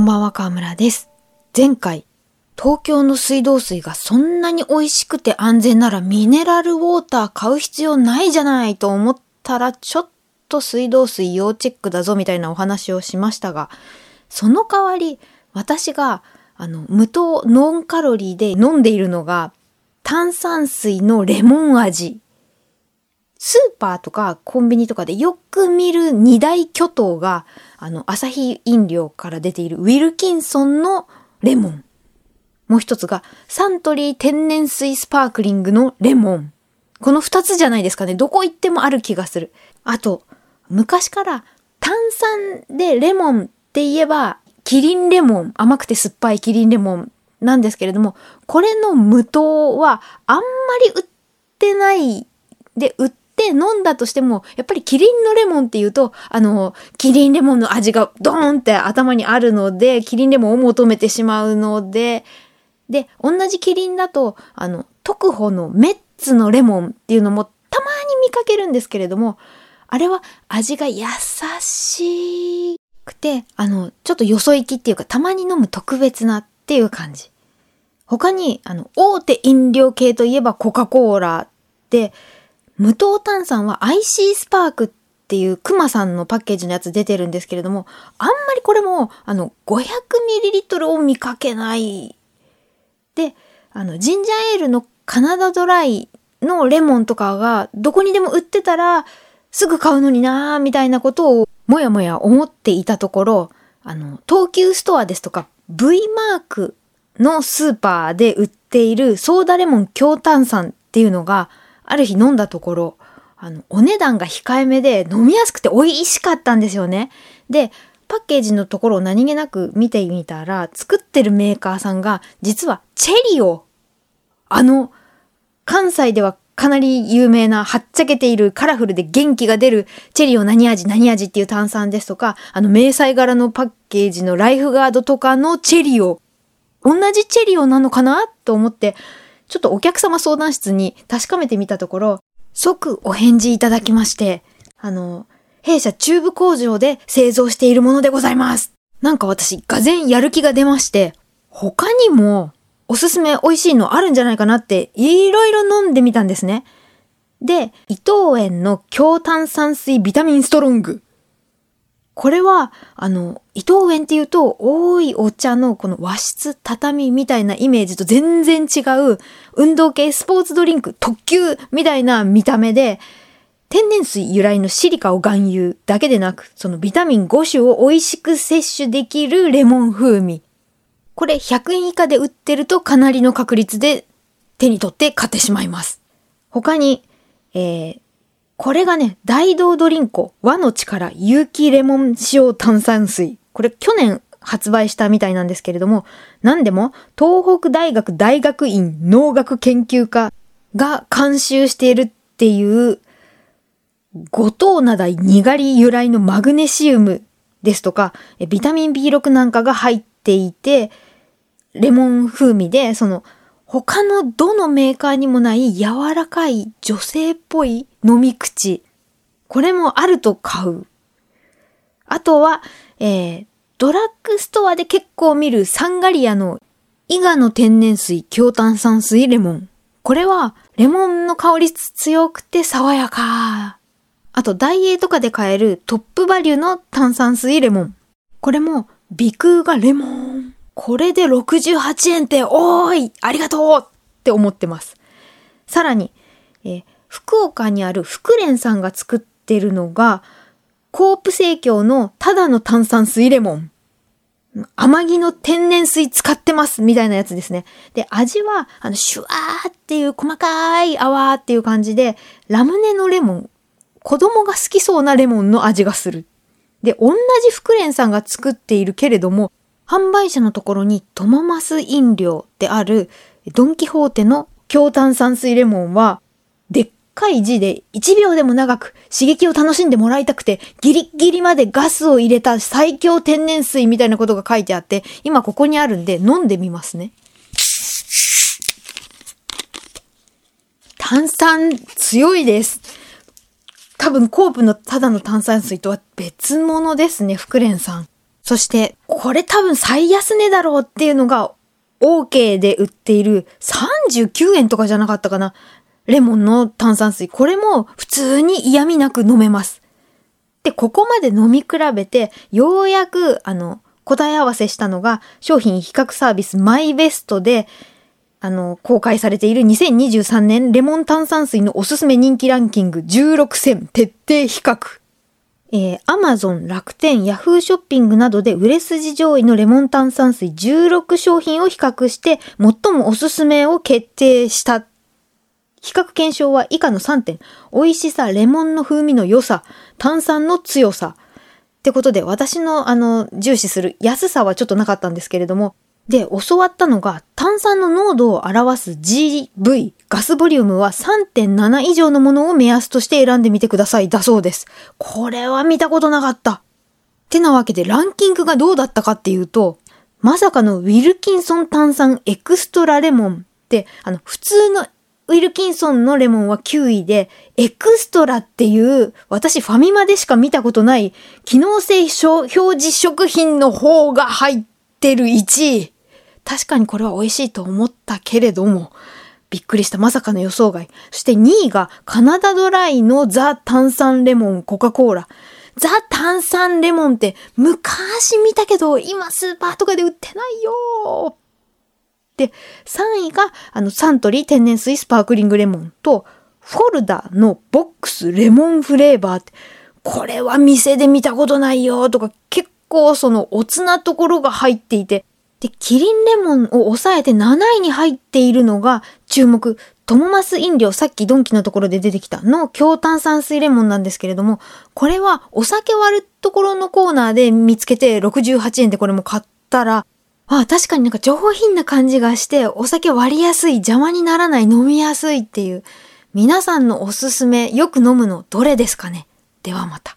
こんばんは、河村です。前回、東京の水道水がそんなに美味しくて安全ならミネラルウォーター買う必要ないじゃないと思ったらちょっと水道水要チェックだぞみたいなお話をしましたが、その代わり私があの無糖ノンカロリーで飲んでいるのが炭酸水のレモン味。スーパーとかコンビニとかでよく見る二大巨頭が、あの、アサヒ飲料から出ているウィルキンソンのレモン。もう一つが、サントリー天然水スパークリングのレモン。この二つじゃないですかね。どこ行ってもある気がする。あと、昔から炭酸でレモンって言えば、キリンレモン、甘くて酸っぱいキリンレモンなんですけれども、これの無糖はあんまり売ってないで、売って飲んだとしても、やっぱりキリンのレモンっていうと、あの、キリンレモンの味がドーンって頭にあるので、キリンレモンを求めてしまうので、で、同じキリンだと、あの、特保のメッツのレモンっていうのもたまに見かけるんですけれども、あれは味が優しくて、あの、ちょっとよそ行きっていうか、たまに飲む特別なっていう感じ。他に、あの、大手飲料系といえばコカ・コーラで、無糖炭酸は IC スパークっていうクマさんのパッケージのやつ出てるんですけれども、あんまりこれも、あの、500ml を見かけない。で、あの、ジンジャーエールのカナダドライのレモンとかがどこにでも売ってたら、すぐ買うのになーみたいなことをもやもや思っていたところ、あの、東急ストアですとか V マークのスーパーで売っているソーダレモン強炭酸っていうのがある日飲んだところ、あの、お値段が控えめで飲みやすくて美味しかったんですよね。で、パッケージのところを何気なく見てみたら、作ってるメーカーさんが実はチェリオ、あの、関西ではかなり有名な、はっちゃけているカラフルで元気が出るチェリオ何味何味っていう炭酸ですとか、あの迷彩柄のパッケージのライフガードとかのチェリオ、同じチェリオなのかなと思って、ちょっとお客様相談室に確かめてみたところ、即お返事いただきまして、あの、弊社チューブ工場で製造しているものでございます。なんか私、がぜんやる気が出まして、他にもおすすめ美味しいのあるんじゃないかなって、いろいろ飲んでみたんですね。で、伊藤園の強炭酸水ビタミンストロング。これは、あの、伊藤園っていうと、多いお茶のこの和室、畳みたいなイメージと全然違う、運動系スポーツドリンク特急みたいな見た目で、天然水由来のシリカを含有だけでなく、そのビタミン5種を美味しく摂取できるレモン風味。これ100円以下で売ってるとかなりの確率で手に取って買ってしまいます。他に、えー、これがね、大道ドリンコ和の力有機レモン塩炭酸水。これ去年発売したみたいなんですけれども、何でも東北大学大学院農学研究科が監修しているっていう五糖灘にがり由来のマグネシウムですとか、ビタミン B6 なんかが入っていて、レモン風味で、その、他のどのメーカーにもない柔らかい女性っぽい飲み口。これもあると買う。あとは、えー、ドラッグストアで結構見るサンガリアの伊賀の天然水強炭酸水レモン。これは、レモンの香り強くて爽やか。あと、ダイエーとかで買えるトップバリュの炭酸水レモン。これも、鼻空がレモン。これで68円って、おーいありがとうって思ってます。さらに、え福岡にある福蓮さんが作ってるのが、コープ生協のただの炭酸水レモン。甘木の天然水使ってますみたいなやつですね。で、味は、あの、シュワーっていう細かい泡っていう感じで、ラムネのレモン、子供が好きそうなレモンの味がする。で、同じ福蓮さんが作っているけれども、販売者のところにトママス飲料であるドンキホーテの強炭酸水レモンは、でっかい字で1秒でも長く刺激を楽しんでもらいたくてギリギリまでガスを入れた最強天然水みたいなことが書いてあって今ここにあるんで飲んでみますね。炭酸強いです。多分コープのただの炭酸水とは別物ですね、福蓮さん。そして、これ多分最安値だろうっていうのが、OK で売っている39円とかじゃなかったかな。レモンの炭酸水。これも普通に嫌味なく飲めます。で、ここまで飲み比べて、ようやく、あの、答え合わせしたのが、商品比較サービスマイベストで、あの、公開されている2023年レモン炭酸水のおすすめ人気ランキング16選徹底比較。えー、Amazon、楽天、Yahoo ショッピングなどで売れ筋上位のレモン炭酸水16商品を比較して、最もおすすめを決定した。比較検証は以下の3点。美味しさ、レモンの風味の良さ、炭酸の強さ。ってことで、私のあの、重視する安さはちょっとなかったんですけれども、で、教わったのが、炭酸の濃度を表す GV、ガスボリュームは3.7以上のものを目安として選んでみてください。だそうです。これは見たことなかった。ってなわけで、ランキングがどうだったかっていうと、まさかのウィルキンソン炭酸エクストラレモンって、あの、普通のウィルキンソンのレモンは9位で、エクストラっていう、私ファミマでしか見たことない、機能性表示食品の方が入ってる1位。確かにこれは美味しいと思ったけれども、びっくりしたまさかの予想外。そして2位がカナダドライのザ炭酸レモンコカ・コーラ。ザ炭酸レモンって昔見たけど、今スーパーとかで売ってないよで、3位が、あの、サントリー天然水スパークリングレモンと、フォルダのボックスレモンフレーバーって、これは店で見たことないよとか、結構そのおつなところが入っていて、で、キリンレモンを抑えて7位に入っているのが、注目、トモマス飲料、さっきドンキのところで出てきたの強炭酸水レモンなんですけれども、これはお酒割るところのコーナーで見つけて68円でこれも買ったら、あ確かになんか上品な感じがして、お酒割りやすい、邪魔にならない、飲みやすいっていう、皆さんのおすすめ、よく飲むのどれですかね？ではまた。